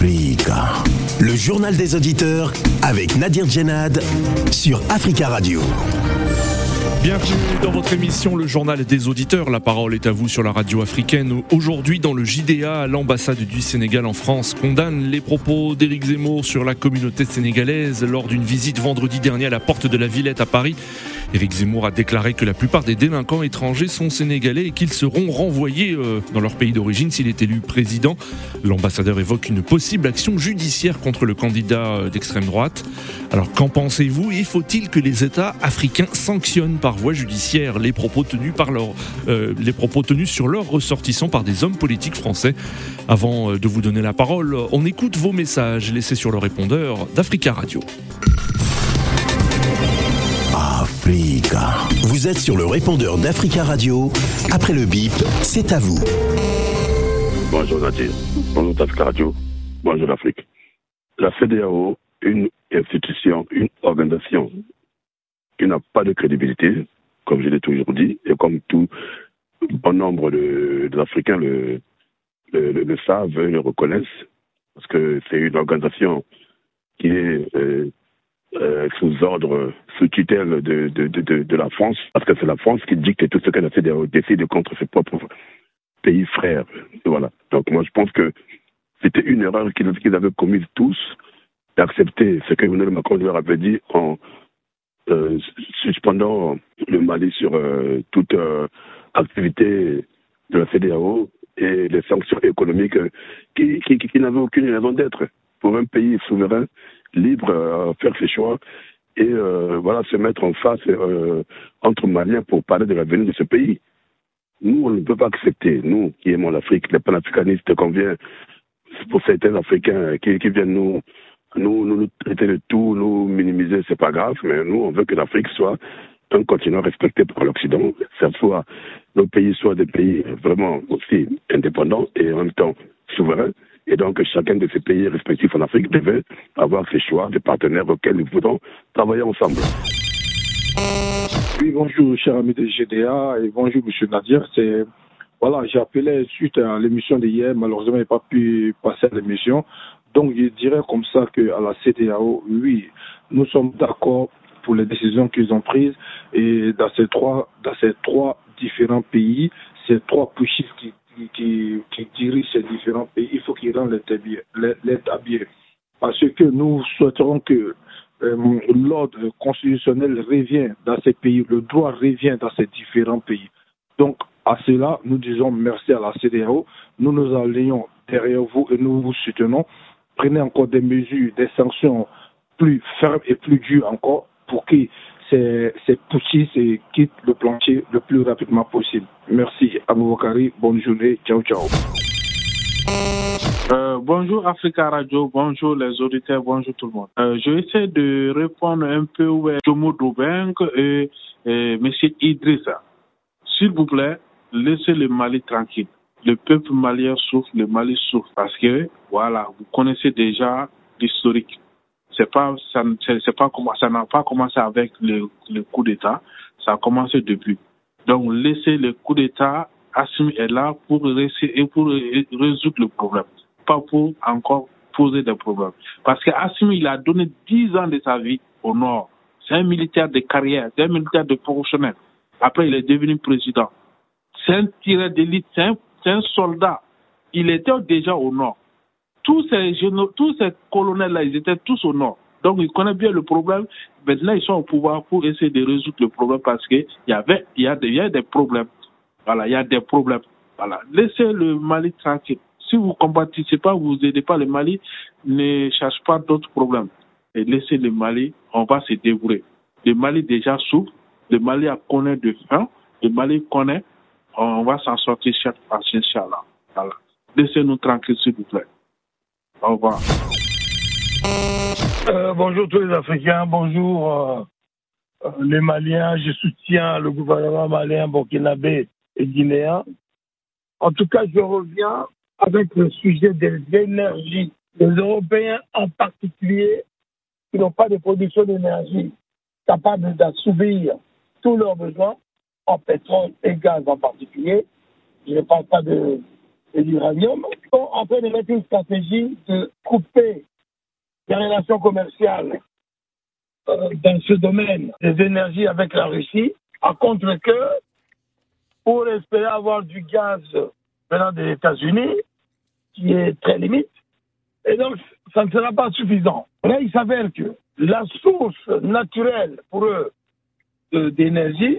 Le journal des auditeurs avec Nadir Djenad sur Africa Radio. Bienvenue dans votre émission Le Journal des Auditeurs. La parole est à vous sur la radio africaine. Aujourd'hui, dans le JDA, l'ambassade du Sénégal en France condamne les propos d'Éric Zemmour sur la communauté sénégalaise lors d'une visite vendredi dernier à la porte de la Villette à Paris. Éric Zemmour a déclaré que la plupart des délinquants étrangers sont sénégalais et qu'ils seront renvoyés euh, dans leur pays d'origine s'il est élu président. L'ambassadeur évoque une possible action judiciaire contre le candidat euh, d'extrême droite. Alors qu'en pensez-vous? Et faut-il que les États africains sanctionnent par voie judiciaire les propos tenus par leur, euh, les propos tenus sur leurs ressortissants par des hommes politiques français? Avant de vous donner la parole, on écoute vos messages laissés sur le répondeur d'Africa Radio. Vous êtes sur le répondeur d'Africa Radio. Après le bip, c'est à vous. Bonjour Nadir. Bonjour Africa Radio. Bonjour l'Afrique. La CDAO, une institution, une organisation qui n'a pas de crédibilité, comme je l'ai toujours dit, et comme tout bon nombre d'Africains le, le, le, savent et le reconnaissent, parce que c'est une organisation qui est euh, euh, sous ordre, sous tutelle de, de, de, la France, parce que c'est la France qui dicte tout ce qu'elle décide contre ses propres pays frères. Voilà. Donc moi je pense que c'était une erreur qu'ils avaient commise tous d'accepter ce que Emmanuel Macron leur avait dit en euh, suspendant le Mali sur euh, toute activité de la CDAO et les sanctions économiques qui, qui, qui n'avaient aucune raison d'être pour un pays souverain libre à faire ses choix et euh, voilà se mettre en face euh, entre Maliens pour parler de l'avenir de ce pays. Nous, on ne peut pas accepter, nous qui aimons l'Afrique, les panafricanistes qu'on vient, pour certains Africains qui, viennent nous, nous, nous, traiter de tout, nous minimiser, c'est pas grave, mais nous, on veut que l'Afrique soit un continent respecté par l'Occident, que soit nos pays soient des pays vraiment aussi indépendants et en même temps souverains. Et donc, chacun de ces pays respectifs en Afrique devait avoir ses choix de partenaires auxquels nous voulons travailler ensemble. Oui, bonjour, cher ami de GDA, et bonjour, monsieur Nadir. Voilà, j'ai appelé suite à l'émission d'hier. Malheureusement, je n'ai pas pu passer à l'émission. Donc, je dirais comme ça qu'à la CDAO, oui, nous sommes d'accord pour les décisions qu'ils ont prises. Et dans ces trois, dans ces trois différents pays, ces trois pushistes qui qui, dirige ces différents pays, il faut qu'il rende l'État bien. Parce que nous souhaiterons que euh, l'ordre constitutionnel revient dans ces pays, le droit revient dans ces différents pays. Donc, à cela, nous disons merci à la CDAO. Nous nous allions derrière vous et nous vous soutenons. Prenez encore des mesures, des sanctions plus fermes et plus dures encore pour que ces, ces et quittent le plancher le plus rapidement possible. Merci, Aboubakari. Bonne journée. Ciao, ciao. Euh, bonjour Africa Radio, bonjour les auditeurs, bonjour tout le monde. Euh, je vais essayer de répondre un peu à Jomo Doubeng et, et M. Idrissa. S'il vous plaît, laissez le Mali tranquille. Le peuple malien souffre, le Mali souffre parce que, voilà, vous connaissez déjà l'historique c'est pas ça n'a pas commencé avec le, coup d'État, ça a commencé depuis. Donc laisser le coup d'État, Assimi est là pour résoudre le problème, pas pour encore poser des problèmes. Parce que Assimi il a donné 10 ans de sa vie au Nord. C'est un militaire de carrière, c'est un militaire de professionnel. Après il est devenu président. C'est un tireur d'élite, c'est un soldat. Il était déjà au Nord tous ces, tous ces colonels-là, ils étaient tous au nord. Donc, ils connaissent bien le problème. Maintenant, ils sont au pouvoir pour essayer de résoudre le problème parce qu'il y avait, il y, a des, il y a des problèmes. Voilà, il y a des problèmes. Voilà. Laissez le Mali tranquille. Si vous ne combattez pas, vous n'aidez pas le Mali, ne cherchez pas d'autres problèmes. Et laissez le Mali, on va se débrouiller. Le Mali déjà souffre, le Mali connaît de faim, le Mali connaît, on va s'en sortir chaque fois. Voilà. Laissez-nous tranquille, s'il vous plaît. Au revoir. Euh, bonjour tous les Africains, bonjour euh, euh, les Maliens. Je soutiens le gouvernement malien, burkinabé et guinéen. En tout cas, je reviens avec le sujet des énergies. Les Européens en particulier, qui n'ont pas de production d'énergie capable d'assouvir tous leurs besoins, en pétrole et gaz en particulier. Je ne parle pas de et l'uranium, sont en train de mettre une stratégie de couper les relations commerciales euh, dans ce domaine des énergies avec la Russie, à contre que pour espérer avoir du gaz venant des États-Unis, qui est très limite. Et donc, ça ne sera pas suffisant. Là, il s'avère que la source naturelle pour eux d'énergie,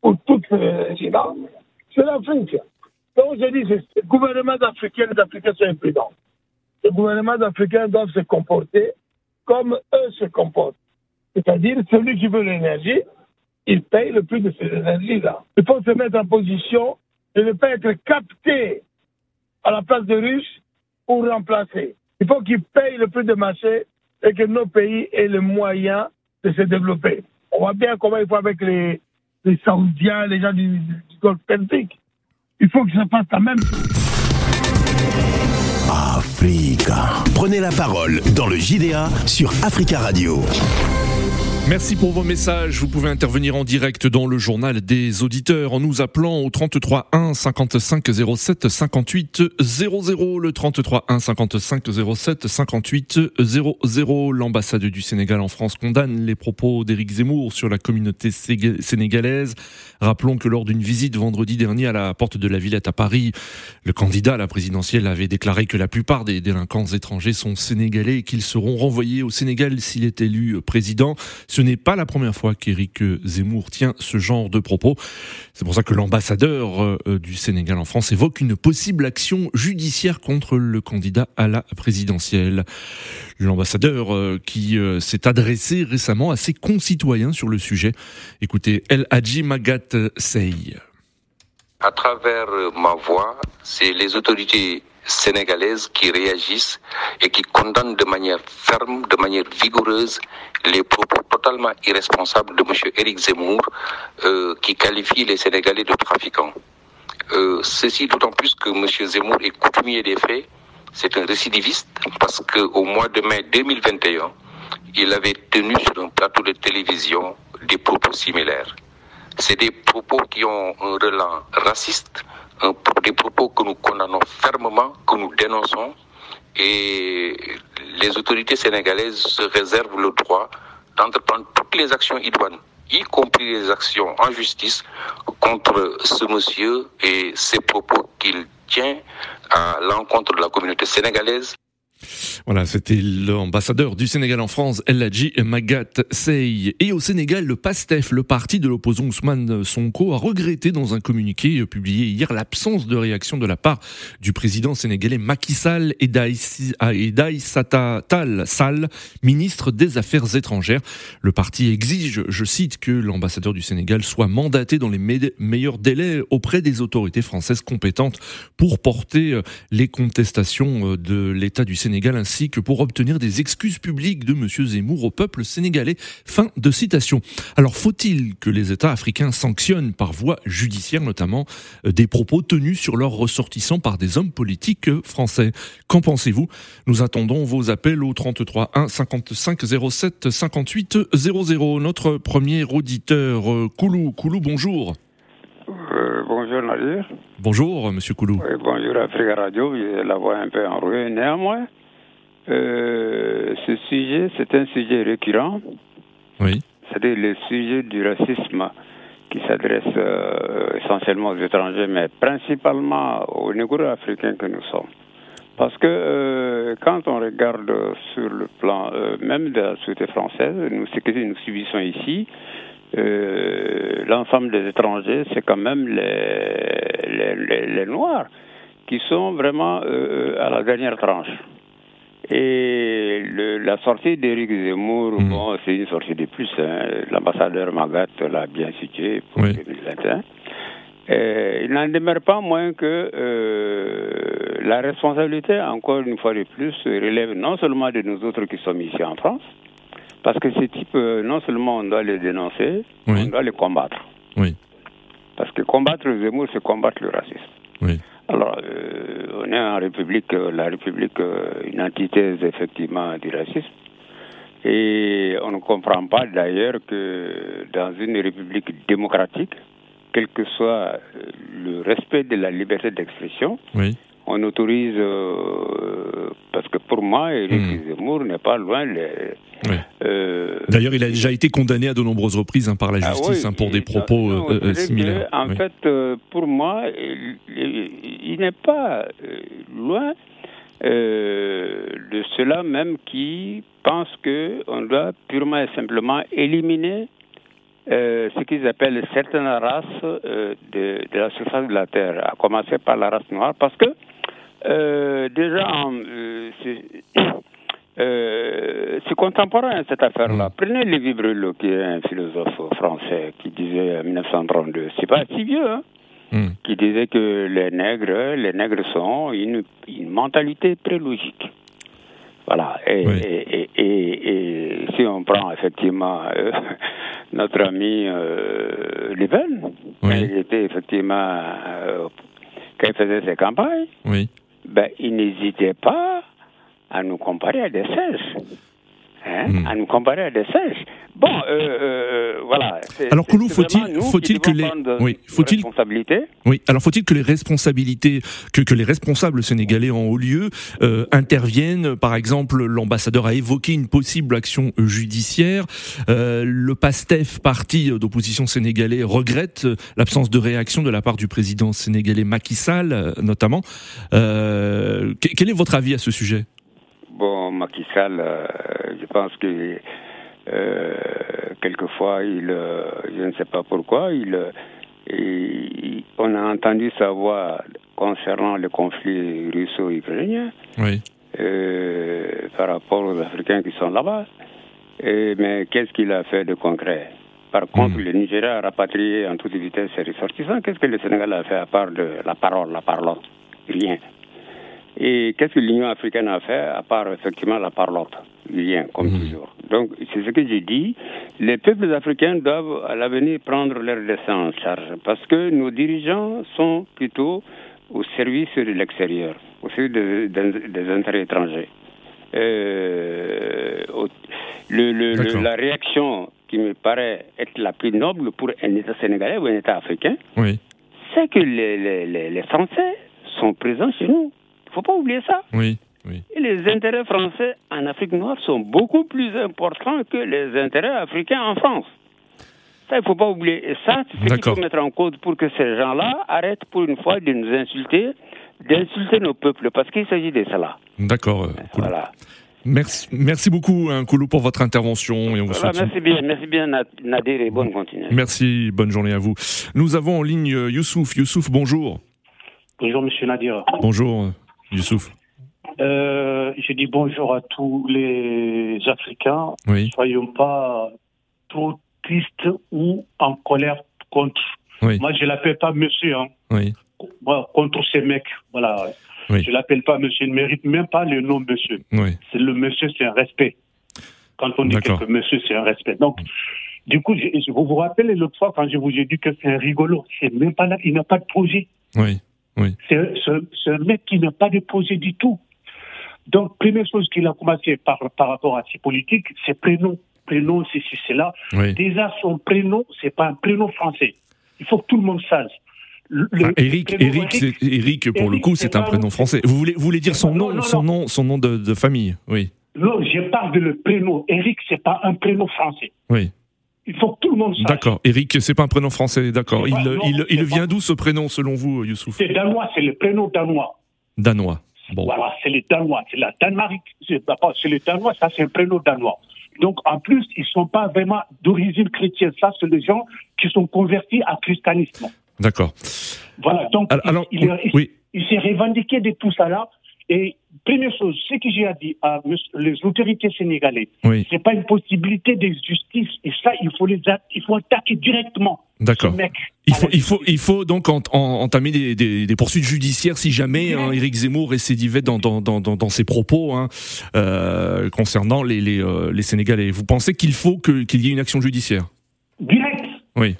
pour toute énergie-là, c'est l'Afrique. Donc, je dis, les gouvernements africains, les Africains sont imprudents. Les gouvernements africains doivent se comporter comme eux se comportent. C'est-à-dire, celui qui veut l'énergie, il paye le prix de ces énergies-là. Il faut se mettre en position de ne pas être capté à la place de Russes pour remplacer. Il faut qu'ils payent le prix de marché et que nos pays aient les moyens de se développer. On voit bien comment il faut avec les, les Saoudiens, les gens du, du Golfe Persique. Il faut que ça fasse la même chose. Africa. Prenez la parole dans le JDA sur Africa Radio. Merci pour vos messages. Vous pouvez intervenir en direct dans le journal des auditeurs en nous appelant au 33 1 55 07 58 00. Le 33 1 55 07 58 00. L'ambassade du Sénégal en France condamne les propos d'Éric Zemmour sur la communauté sénégalaise. Rappelons que lors d'une visite vendredi dernier à la porte de la Villette à Paris, le candidat à la présidentielle avait déclaré que la plupart des délinquants étrangers sont sénégalais et qu'ils seront renvoyés au Sénégal s'il est élu président. Ce n'est pas la première fois qu'Éric Zemmour tient ce genre de propos. C'est pour ça que l'ambassadeur euh, du Sénégal en France évoque une possible action judiciaire contre le candidat à la présidentielle. L'ambassadeur euh, qui euh, s'est adressé récemment à ses concitoyens sur le sujet. Écoutez, El Hadji Magat Sey. À travers ma voix, c'est les autorités sénégalaises qui réagissent et qui condamnent de manière ferme, de manière vigoureuse, les propos totalement irresponsables de M. Éric Zemmour, euh, qui qualifie les Sénégalais de trafiquants. Euh, ceci d'autant plus que M. Zemmour est coutumier des faits, c'est un récidiviste, parce qu'au mois de mai 2021, il avait tenu sur un plateau de télévision des propos similaires. C'est des propos qui ont un relan raciste, un, des propos que nous condamnons fermement, que nous dénonçons, et les autorités sénégalaises se réservent le droit d'entreprendre toutes les actions idoines, y compris les actions en justice contre ce monsieur et ses propos qu'il tient à l'encontre de la communauté sénégalaise. Voilà, c'était l'ambassadeur du Sénégal en France, El Hadji Magat Sey. Et au Sénégal, le PASTEF, le parti de l'opposant Ousmane Sonko, a regretté dans un communiqué publié hier l'absence de réaction de la part du président sénégalais Macky Sall et d'Aïssata Tal Sall, ministre des Affaires étrangères. Le parti exige, je cite, que l'ambassadeur du Sénégal soit mandaté dans les meilleurs délais auprès des autorités françaises compétentes pour porter euh, les contestations euh, de l'État du Sénégal ainsi que pour obtenir des excuses publiques de M. Zemmour au peuple sénégalais. Fin de citation. Alors faut-il que les États africains sanctionnent par voie judiciaire notamment euh, des propos tenus sur leurs ressortissants par des hommes politiques euh, français? Qu'en pensez-vous? Nous attendons vos appels au 33 1 55 07 58 00. Notre premier auditeur, euh, Koulou. Koulou, bonjour. bonjour Nadir. Bonjour Monsieur Koulou. bonjour Africa Radio, la voix un peu enrouée. Néanmoins, euh, ce sujet, c'est un sujet récurrent. Oui. C'est-à-dire le sujet du racisme qui s'adresse euh, essentiellement aux étrangers, mais principalement aux négro africains que nous sommes. Parce que euh, quand on regarde sur le plan même de la société française, nous, ce que nous subissons ici, l'ensemble des étrangers, c'est quand même les, les, les, Noirs qui sont vraiment à la dernière tranche. Et le, la sortie d'Éric Zemmour, Mhm. bon, c'est une sortie de plus. hein. L'ambassadeur Magat l'a bien situé pour Oui. 2021. Euh, il n'en demeure pas moins que euh, la responsabilité, encore une fois de plus, relève non seulement de nous autres qui sommes ici en France, parce que ces types, euh, non seulement on doit les dénoncer, Oui. on doit les combattre. Oui. Parce que combattre Zemmour, c'est combattre le racisme. Oui. Alors, euh, on est en République, euh, la République, euh, une antithèse effectivement du racisme. Et on ne comprend pas d'ailleurs que dans une République démocratique, quel que soit le respect de la liberté d'expression, Oui. On autorise, euh, parce que pour moi, Éric Hmm. Zemmour n'est pas loin les. Oui. euh, D'ailleurs, il a déjà été condamné à de nombreuses reprises hein, par la ah justice oui, hein, pour des propos non, euh, similaires. que, en Oui. fait, pour moi, il, il- il n'est pas loin de ceux-là même qui pensent qu'on doit purement et simplement éliminer euh, ce qu'ils appellent certaines races euh, de, de la surface de la Terre, à commencer par la race noire, parce que euh, déjà, euh, c'est euh, c'est contemporain cette affaire-là. Mm. Prenez Lévi Brulot, qui est un philosophe français, qui disait en 1932, c'est pas si vieux, hein, Hmm. qui disait que les nègres, les nègres sont une, une mentalité très logique. Voilà. Et, Oui. et, et, et- et si on prend effectivement euh, notre ami euh, Leven, Oui. il était effectivement, euh, quand il faisait ses campagnes, Oui. Ben, il n'hésitait pas à nous comparer à des singes. Hein, Hmm. À nous comparer à des singes. Bon, euh, euh, voilà. Alors, Koulou, faut-il- faut-il que les- oui, faut-il- responsabilités. Oui, alors faut-il que les responsabilités, que, que les responsables sénégalais en haut lieu euh, interviennent Par exemple, l'ambassadeur a évoqué une possible action judiciaire. Euh, le PASTEF, parti d'opposition sénégalais, regrette euh, l'absence de réaction de la part du président sénégalais Macky Sall, euh, notamment. Euh, que- quel est votre avis à ce sujet? Bon, Macky Sall, euh, je pense que euh, quelquefois, il, euh, je ne sais pas pourquoi, il, il- on a entendu sa voix concernant le conflit russo-ukrainien Oui. euh, par rapport aux Africains qui sont là-bas. Mais qu'est-ce qu'il a fait de concret? Par contre, Mhm. le Nigeria a rapatrié en toute vitesse ses ressortissants. Qu'est-ce que le Sénégal a fait à part de la parole, la parlotte Rien. Et qu'est-ce que l'Union africaine a fait à part effectivement la parlotte? Rien, comme Mhm. toujours. Donc, c'est ce que j'ai dit. Les peuples africains doivent à l'avenir prendre leur destin en charge parce que nos dirigeants sont plutôt au service de l'extérieur, au service des, intérêts étrangers. Euh, au- le- le- le- D'accord. la réaction qui me paraît être la plus noble pour un État sénégalais ou un État africain, Oui. c'est que les, les- les- les Français sont présents chez nous. Il ne faut pas oublier ça. Oui. Oui. Et les intérêts français en Afrique noire sont beaucoup plus importants que les intérêts africains en France. Ça, il ne faut pas oublier. Et ça, c'est ce qu'il faut mettre en cause pour que ces gens-là arrêtent pour une fois de nous insulter, d'insulter nos peuples, parce qu'il s'agit de cela. D'accord. euh. Voilà. Merci, merci beaucoup, hein, Koulou, pour votre intervention et on vous Voilà, souhaite une merci bien, merci bien Nad- Nadir et bonne continuation. Merci, bonne journée à vous. Nous avons en ligne euh, Youssouf. Youssouf, bonjour. Bonjour, monsieur Nadir. Bonjour, euh, Youssouf. Euh, je dis bonjour à tous les Africains. Oui, Soyons pas trop tristes ou en colère contre. Oui. Moi, je l'appelle pas monsieur, hein. oui, Moi, contre ces mecs. Voilà. Oui. Je l'appelle pas monsieur. Il ne mérite même pas le nom monsieur. oui. C'est le monsieur, c'est un respect. Quand on dit quelque monsieur, c'est un respect. Donc, du coup, je, vous vous rappelez l'autre fois quand je vous ai dit que c'est un rigolo. C'est même pas là. Il n'a pas de projet. Oui, C'est c'est- c'est un mec qui n'a pas de projet du tout. Donc, première chose qu'il a commencé par, par rapport à ses politiques, ses prénoms. Prénom, c'est c'est- c'est là. oui. Déjà, son prénom, c'est pas un prénom français. Il faut que tout le monde sache. Le- Eric, prénom Eric, c'est- Eric, pour le coup, c'est c'est un prénom français. Vous voulez, vous voulez dire son nom, non, son non. nom, son nom de, de famille? Oui, Non, je parle de le prénom. Eric, c'est pas un prénom français. oui. Il faut que tout le monde sache. D'accord. Eric, c'est pas un prénom français, d'accord. Il, non, il, il vient d'où ce prénom, selon vous, Youssouf C'est danois, c'est le prénom danois. Danois. Bon. Voilà, c'est les Danois, c'est la Danemark, c'est les Danois, ça c'est un prénom danois. Donc en plus, ils sont pas vraiment d'origine chrétienne, ça c'est les gens qui sont convertis à christianisme. D'accord. Voilà, donc Alors, alors, il, il- oui, il s'est revendiqué de tout ça là. Et première chose, ce que j'ai dit à les autorités sénégalaises, oui, c'est pas une possibilité de justice. Et ça, il faut les a- il faut attaquer directement. d'accord. Il faut, il faut, justice. il faut donc en- en- entamer des, des- des poursuites judiciaires si jamais hein, Éric Zemmour récidivait dans, dans, dans, dans, dans ses propos hein, euh, concernant les, les, euh, les Sénégalais. Vous pensez qu'il faut que- qu'il y ait une action judiciaire? Direct. Oui,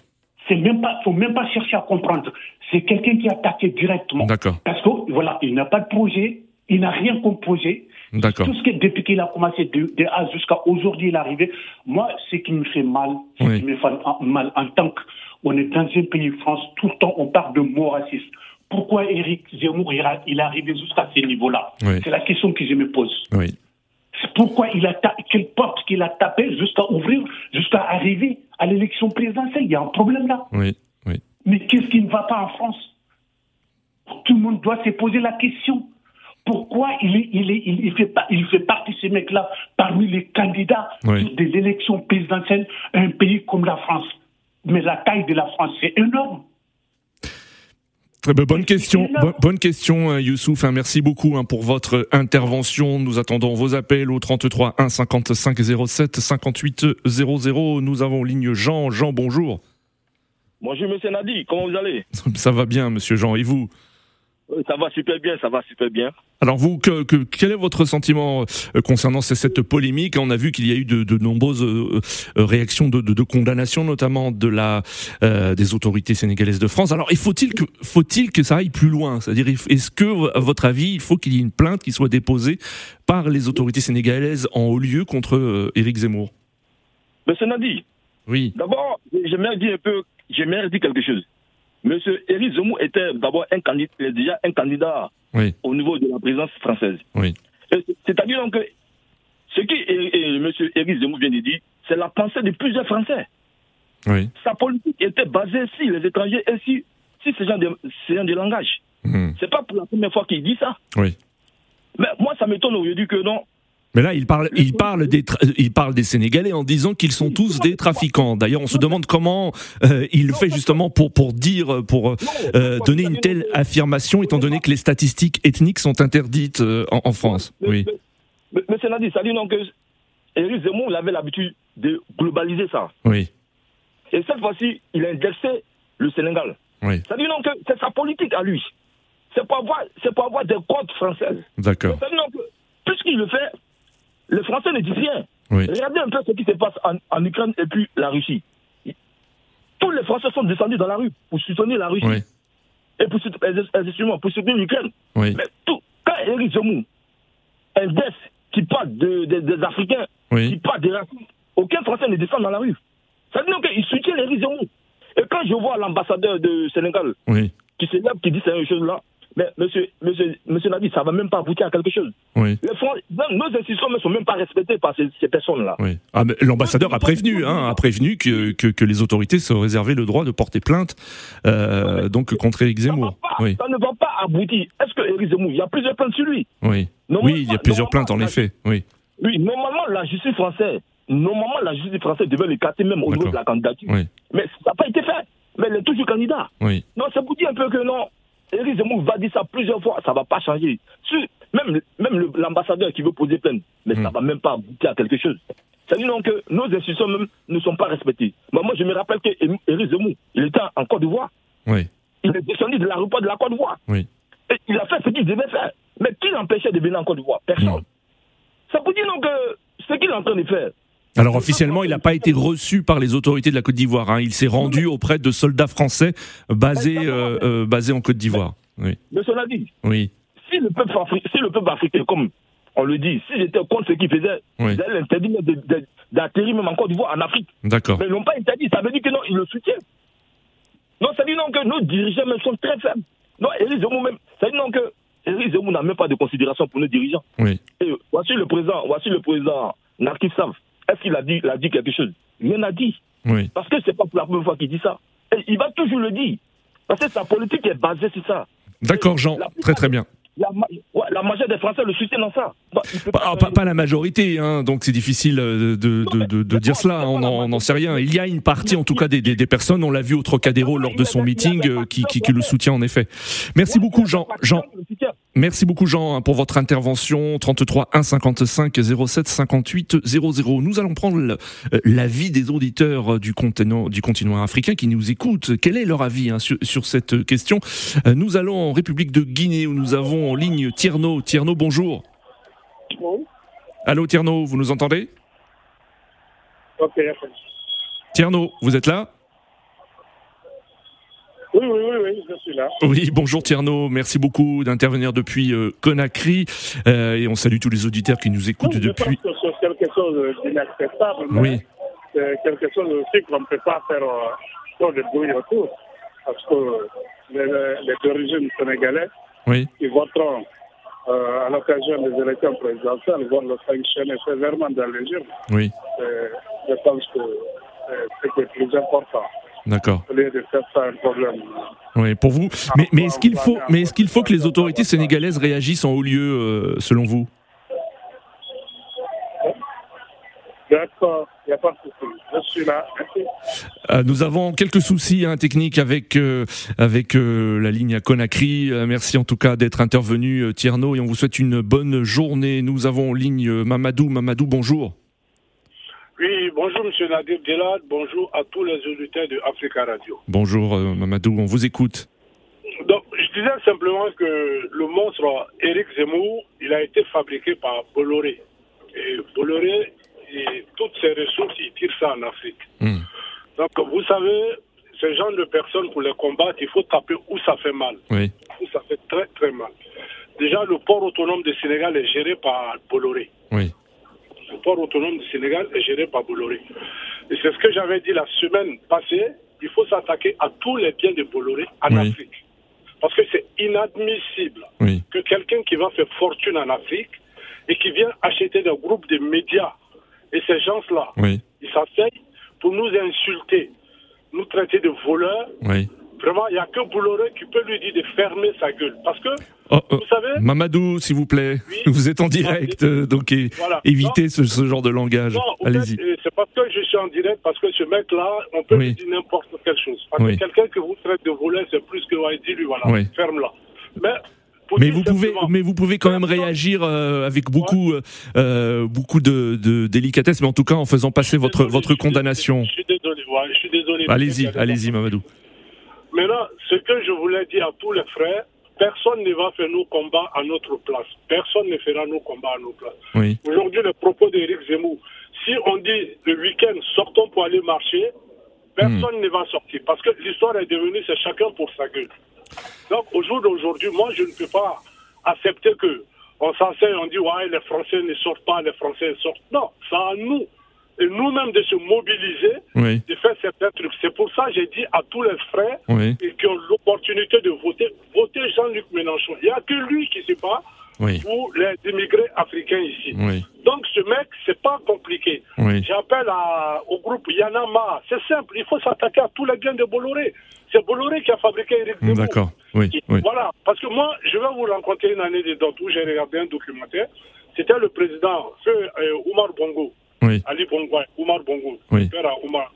C'est même pas, faut même pas chercher à comprendre. C'est quelqu'un qui a attaqué directement. d'accord, Parce que voilà, il n'a pas de projet, il n'a rien comme projet. d'accord. Tout ce que depuis qu'il a commencé de, de A jusqu'à aujourd'hui, il est arrivé. Moi, ce qui me fait mal, ce Oui. qui me fait mal en tant que On est dans un pays, France, tout le temps, on parle de mots racistes. Pourquoi Éric Zemmour il est arrivé jusqu'à ce niveau-là Oui. C'est la question que je me pose. Oui. C'est pourquoi il a ta- quelle porte qu'il a tapé jusqu'à ouvrir, jusqu'à arriver à l'élection présidentielle? Il y a un problème là. Oui. Oui. Mais qu'est-ce qui ne va pas en France? Tout le monde doit se poser la question. Pourquoi il, est, il, est, il, il fait, pas- il fait partie, ces mecs-là, parmi les candidats Oui. des élections présidentielles, un pays comme la France Mais la taille de la France, c'est énorme. Très bien, bonne question, bonne, question, Youssouf. hein, merci beaucoup hein, pour votre intervention. Nous attendons vos appels au 33 1 55 07 58 00. Nous avons en ligne Jean. Jean, bonjour. Bonjour, monsieur Nadi, comment vous allez? Ça va bien, monsieur Jean. Et vous? Ça va super bien, ça va super bien. Alors vous, que, que- quel est votre sentiment euh, concernant cette polémique? On a vu qu'il y a eu de, de nombreuses euh, euh, réactions de, de- de condamnation, notamment de la euh, des autorités sénégalaises de France. Alors, il faut-il que faut-il que ça aille plus loin? C'est-à-dire, est-ce que, à votre avis, il faut qu'il y ait une plainte qui soit déposée par les autorités sénégalaises en haut lieu contre euh, Éric Zemmour? Monsieur Nadi, Oui, d'abord, j'aimerais dire un peu, j'aimerais dire quelque chose. Monsieur Éric Zemmour était d'abord un candidat, déjà un candidat oui, au niveau de la présidence française. oui, c'est- C'est-à-dire donc que ce que et- et monsieur Éric Zemmour vient de dire, c'est la pensée de plusieurs Français. oui. Sa politique était basée sur les étrangers et sur, sur ce genre de, ce genre de langage. Hmm, C'est pas pour la première fois qu'il dit ça. oui. Mais moi, ça m'étonne aujourd'hui que non. Mais là, il parle, il parle des, tra- il parle des Sénégalais en disant qu'ils sont tous des trafiquants. D'ailleurs, on se demande comment euh, il fait justement pour pour dire, pour euh, donner une telle affirmation, étant donné que les statistiques ethniques sont interdites euh, en, en France. Oui, Mais, mais c'est Nadi, ça dit donc que Éric Zemmour avait l'habitude de globaliser ça. oui, Et cette fois-ci, il a indexé le Sénégal. oui. Ça dit donc que c'est sa politique à lui. C'est pour avoir, c'est pour avoir des codes françaises. D'accord. Ça dit donc que, puisqu'il le fait, les Français ne disent rien. Oui, Regardez un peu ce qui se passe en, en Ukraine et puis la Russie. Tous les Français sont descendus dans la rue pour soutenir la Russie. oui, Et pour, soutenir- excusez-moi, pour soutenir l'Ukraine. oui, Mais tout, quand Éric Zemmour indexe qui parle de- de- des Africains, qui parle des racistes, aucun Français ne descend dans la rue. Ça veut dire qu'il soutient Éric Zemmour. Et quand je vois l'ambassadeur de Sénégal qui se lève, qui dit ces choses-là, mais monsieur, monsieur, monsieur Nadi, ça va même pas aboutir à quelque chose. oui. Les nos institutions ne sont même pas respectées par ces, ces personnes-là. oui. Ah, l'ambassadeur a prévenu, hein, a prévenu que, que, que les autorités se réservaient le droit de porter plainte, euh, donc contre Éric Ça, Zemmour. pas, Oui, ça ne va pas aboutir. Est-ce que Éric Zemmour, il y a plusieurs plaintes sur lui? Oui, oui. Il y a plusieurs plaintes en effet. Oui, Oui, normalement, la justice française, normalement, la justice française devait l'écarter même au niveau de la candidature. oui, Mais ça n'a pas été fait. Mais il est toujours candidat. oui, Non, c'est pour dire un peu que non. Éric Zemmour va dire ça plusieurs fois, ça ne va pas changer. Même l'ambassadeur qui veut poser plainte, mais ça Mm. ne va même pas aboutir à quelque chose. C'est-à-dire donc que nos institutions même ne sont pas respectées. Mais moi, je me rappelle qu'Éric Zemmour, il était en Côte d'Ivoire. oui, Il est descendu de l'aéroport de la Côte d'Ivoire. oui. Et il a fait ce qu'il devait faire. Mais qui l'empêchait de venir en Côte d'Ivoire? Personne. Ça veut dire donc que ce qu'il est en train de faire, Alors officiellement, il n'a pas été reçu par les autorités de la Côte d'Ivoire. hein. Il s'est rendu auprès de soldats français basés, euh, euh, basés en Côte d'Ivoire. Oui, mais cela dit, oui, si le peuple, afri- si le peuple africain, comme on le dit, si j'étais contre ce qu'il faisait, Oui. ils allaient l'interdire d'atterrir même en Côte d'Ivoire, en Afrique. d'accord. Mais ils n'ont pas interdit, ça veut dire que non, ils le soutiennent. Non, ça veut dire donc que nos dirigeants même sont très faibles. Non, Éric Zemmour même, ça veut dire donc que Éric Zemmour n'a même pas de considération pour nos dirigeants. Oui, Et voici le président, voici le président Narkis Sav. Est-ce qu'il a dit, il a dit quelque chose? Rien n'a dit. oui. Parce que c'est pas pour la première fois qu'il dit ça. Et il va toujours le dire. Parce que sa politique est basée sur ça. D'accord, Jean. Très très bien. La, ouais, la majorité des Français le soutiennent dans ça. Bah, ah, pas- pas la majorité, hein, donc c'est difficile euh, de, de, de, de dire cela, on n'en sait rien. Il y a une partie, en tout cas, des, des, des personnes, on l'a vu au Trocadéro lors de son meeting, euh, qui, qui, qui le soutient en effet. Merci beaucoup, Jean. Jean, merci beaucoup, Jean, hein, pour votre intervention. 33 1 55 07 58 00. Nous allons prendre euh, l'avis des auditeurs du continent, du continent africain qui nous écoutent. Quel est leur avis hein, sur, sur cette question? Nous allons en République de Guinée où nous avons en ligne Tierno. Tierno, bonjour. Allô, Tierno, vous nous entendez? Ok. Tierno, vous êtes là? Oui, oui, oui, oui, je suis là. Oui, bonjour Tierno, merci beaucoup d'intervenir depuis euh, Conakry Euh, et on salue tous les auditeurs qui nous écoutent Je depuis. pense que c'est quelque chose d'inacceptable, Oui, c'est quelque chose aussi qu'on ne peut pas faire euh, trop de bruit autour, parce que les, les origines sénégalais, Oui. ils voteront euh, à l'occasion des élections présidentielles, vont le sanctionner sévèrement dans les urnes. Oui. Et je pense que euh, c'est est plus important, D'accord. au lieu de faire ça un problème. Oui, pour vous. Mais, mais est-ce qu'il faut, mais est-ce qu'il faut que les autorités sénégalaises réagissent en haut lieu, euh, selon vous? D'accord, il n'y a pas de souci. Je suis là. Merci. Euh, Nous avons quelques soucis hein, techniques avec euh, avec euh, la ligne à Conakry. Merci en tout cas d'être intervenu, Tierno, et on vous souhaite une bonne journée. Nous avons en ligne Mamadou. Mamadou, bonjour. Oui, bonjour M. Nadir Delad, bonjour à tous les auditeurs de Africa Radio. Bonjour euh, Mamadou, on vous écoute. Donc, je disais simplement que le monstre Eric Zemmour, il a été fabriqué par Bolloré. Et Bolloré, et toutes ses ressources, il tire ça en Afrique. Hmm. Donc, vous savez, ce genre de personnes, pour les combattre, il faut taper où ça fait mal. Oui. Où ça fait très, très mal. Déjà, le port autonome du Sénégal est géré par Bolloré. Oui. Le port autonome du Sénégal est géré par Bolloré. Et c'est ce que j'avais dit la semaine passée. Il faut s'attaquer à tous les biens de Bolloré en Oui. Afrique. Parce que c'est inadmissible Oui. que quelqu'un qui va faire fortune en Afrique et qui vient acheter des groupes de médias et ces gens-là, Oui. ils s'asseyent pour nous insulter, nous traiter de voleurs. Oui. Vraiment, il n'y a que Bolloré qui peut lui dire de fermer sa gueule. Parce que, Oh, oh, vous savez, Mamadou, s'il vous plaît, vous êtes en direct, euh, donc Voilà. évitez ce, ce genre de langage. Allez-y. euh, c'est parce que je suis en direct, parce que ce mec-là, on peut lui dire n'importe quelle chose. Parce que quelqu'un que vous traite de voleur, c'est plus que ouais, dis-lui, voilà, ferme-la. Mais, Mais vous pouvez, mais vous pouvez quand même réagir euh, avec beaucoup, euh, euh, beaucoup de, de délicatesse, mais en tout cas en faisant passer votre votre condamnation. Je suis désolé, je suis désolé. Allez-y, allez-y, Mamadou. Maintenant, ce que je voulais dire à tous les frères, personne ne va faire nos combats à notre place. Personne ne fera nos combats à nos places. Oui. Aujourd'hui, le propos d'Éric Zemmour, si on dit le week-end, sortons pour aller marcher, personne Hmm. ne va sortir. Parce que l'histoire est devenue, c'est chacun pour sa gueule. Donc, au jour d'aujourd'hui, moi, je ne peux pas accepter que on s'enseigne, on dit, ouais, les Français ne sortent pas, les Français sortent. Non, c'est à nous, et nous-mêmes, de se mobiliser, Oui. de faire certains trucs. C'est pour ça que j'ai dit à tous les frères Oui. et qui ont l'opportunité de voter, votez Jean-Luc Mélenchon. Il n'y a que lui qui se bat Oui. pour les immigrés africains ici. Oui. Donc ce mec, c'est pas compliqué. Oui. J'appelle au groupe Yanama. C'est simple, il faut s'attaquer à tous les biens de Bolloré. C'est Bolloré qui a fabriqué Eric. D'accord. Oui. Voilà, parce que moi, je vais vous rencontrer une année dedans où j'ai regardé un documentaire. C'était le président, feu euh, Oumar Bongo. Oui. Ali Bongo, Oumar Bongo. Oui. père à Oumar.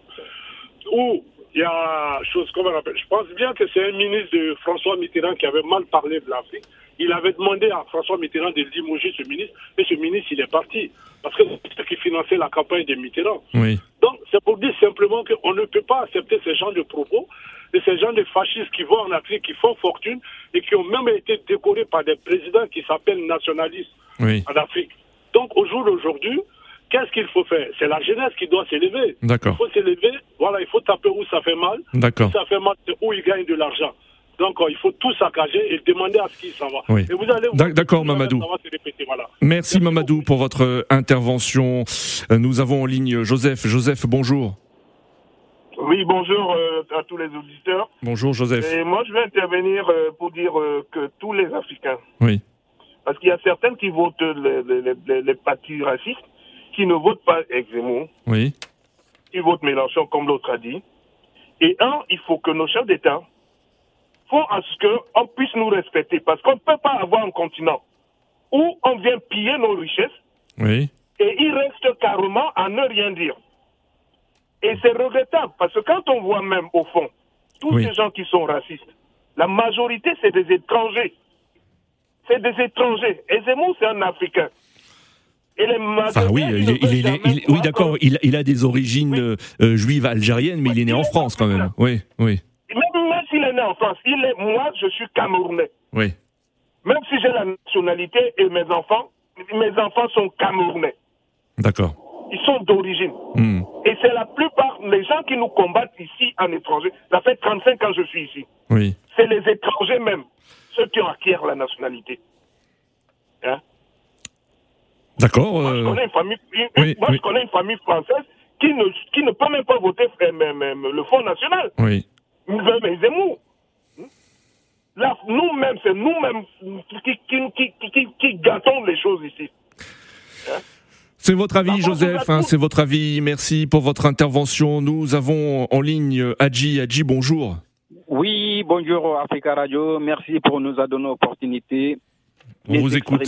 Où il y a chose, comment on appelle Je pense bien que c'est un ministre de François Mitterrand qui avait mal parlé de l'Afrique. Il avait demandé à François Mitterrand de limoger ce ministre, mais ce ministre, il est parti. Parce que c'est ce qui finançait la campagne de Mitterrand. Oui. Donc, c'est pour dire simplement qu'on ne peut pas accepter ce genre de propos et ces gens de fascistes qui vont en Afrique, qui font fortune et qui ont même été décorés par des présidents qui s'appellent nationalistes Oui. en Afrique. Donc, au jour d'aujourd'hui, qu'est-ce qu'il faut faire? C'est la jeunesse qui doit s'élever. D'accord. Il faut s'élever, voilà, il faut taper où ça fait mal. D'accord. Où ça fait mal, c'est où ils gagnent de l'argent. Donc, euh, il faut tout saccager et demander à ce qui s'en va. Oui. Et vous allez d'accord, Mamadou. Ça va se répéter, voilà. Merci Mamadou pour votre euh, intervention. Euh, Nous avons en ligne Joseph. Joseph, bonjour. Oui, bonjour euh, à tous les auditeurs. Bonjour Joseph. Et moi, je vais intervenir euh, pour dire euh, que tous les Africains, Oui. parce qu'il y a certains qui votent les, les, les, les partis racistes, qui ne votent pas Zemmour, Oui. ils votent Mélenchon, comme l'autre a dit. Et un, il faut que nos chefs d'État font à ce qu'on puisse nous respecter, parce qu'on ne peut pas avoir un continent où on vient piller nos richesses Oui. et il reste carrément à ne rien dire. Et c'est regrettable, parce que quand on voit même, au fond, tous Oui. ces gens qui sont racistes, la majorité, c'est des étrangers. C'est des étrangers. Et Zemmour, c'est un Africain. Enfin oui, il est, il est il- oui d'accord, il, il a des origines euh, euh, juives algériennes, mais il est né en France quand même. Oui, oui, Même, même s'il est né en France, il est, moi, je suis Camerounais. oui. Même si j'ai la nationalité et mes enfants, mes enfants sont Camerounais. D'accord. Ils sont d'origine. Hmm. Et c'est la plupart, les gens qui nous combattent ici en étranger, ça fait 35 ans que je suis ici. Oui. C'est les étrangers même, ceux qui acquis la nationalité. Hein? D'accord. Moi, je euh, connais une famille, une- oui, moi oui. je connais une famille française qui ne, qui ne peut même pas voter euh, même, même le Front National. Oui. Mais Zemmour. Là, nous-mêmes, c'est nous-mêmes qui, qui, qui, qui, qui, qui gâtons les choses ici. C'est votre avis, Joseph, hein, c'est votre avis. Merci pour votre intervention. Nous avons en ligne Adji. Adji, bonjour. Oui, bonjour Africa Radio. Merci pour nous donner l'opportunité. On vous écoute.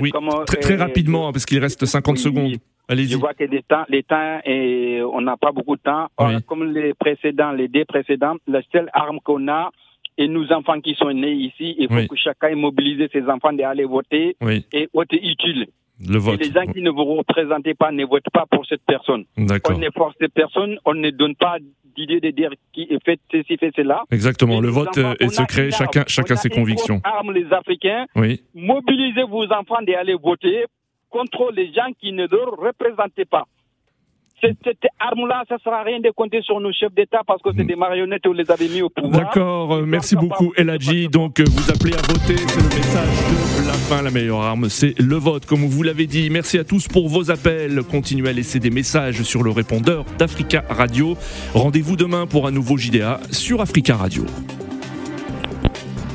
Oui, comment, très, très rapidement, hein, parce qu'il reste 50 oui, secondes. Je vois que les temps, les temps et on n'a pas beaucoup de temps. Oui. Comme les précédents, les deux précédents, la seule arme qu'on a, et nos enfants qui sont nés ici, il faut Oui. que chacun mobilise ses enfants d'aller voter Oui, et voter utile. Le Et vote. les gens qui ne vous représentent pas ne votent pas pour cette personne. On ne force personne, on ne donne pas d'idée de dire qui est fait ceci, fait cela. Exactement. Et Le vote enfants, euh, est on secret. Chacun, chacun On a ses convictions. arme, les Africains. Oui. Mobilisez vos enfants d'aller voter contre les gens qui ne le représentaient pas. Cette, cette arme-là, ça ne sert à rien de compter sur nos chefs d'État parce que c'est des marionnettes où vous les avez mis au pouvoir. D'accord, merci beaucoup Eladji. Donc euh, vous appelez à voter, c'est le message de la la meilleure arme, c'est le vote, comme vous l'avez dit. Merci à tous pour vos appels. Continuez à laisser des messages sur le répondeur d'Africa Radio. Rendez-vous demain pour un nouveau JDA sur Africa Radio.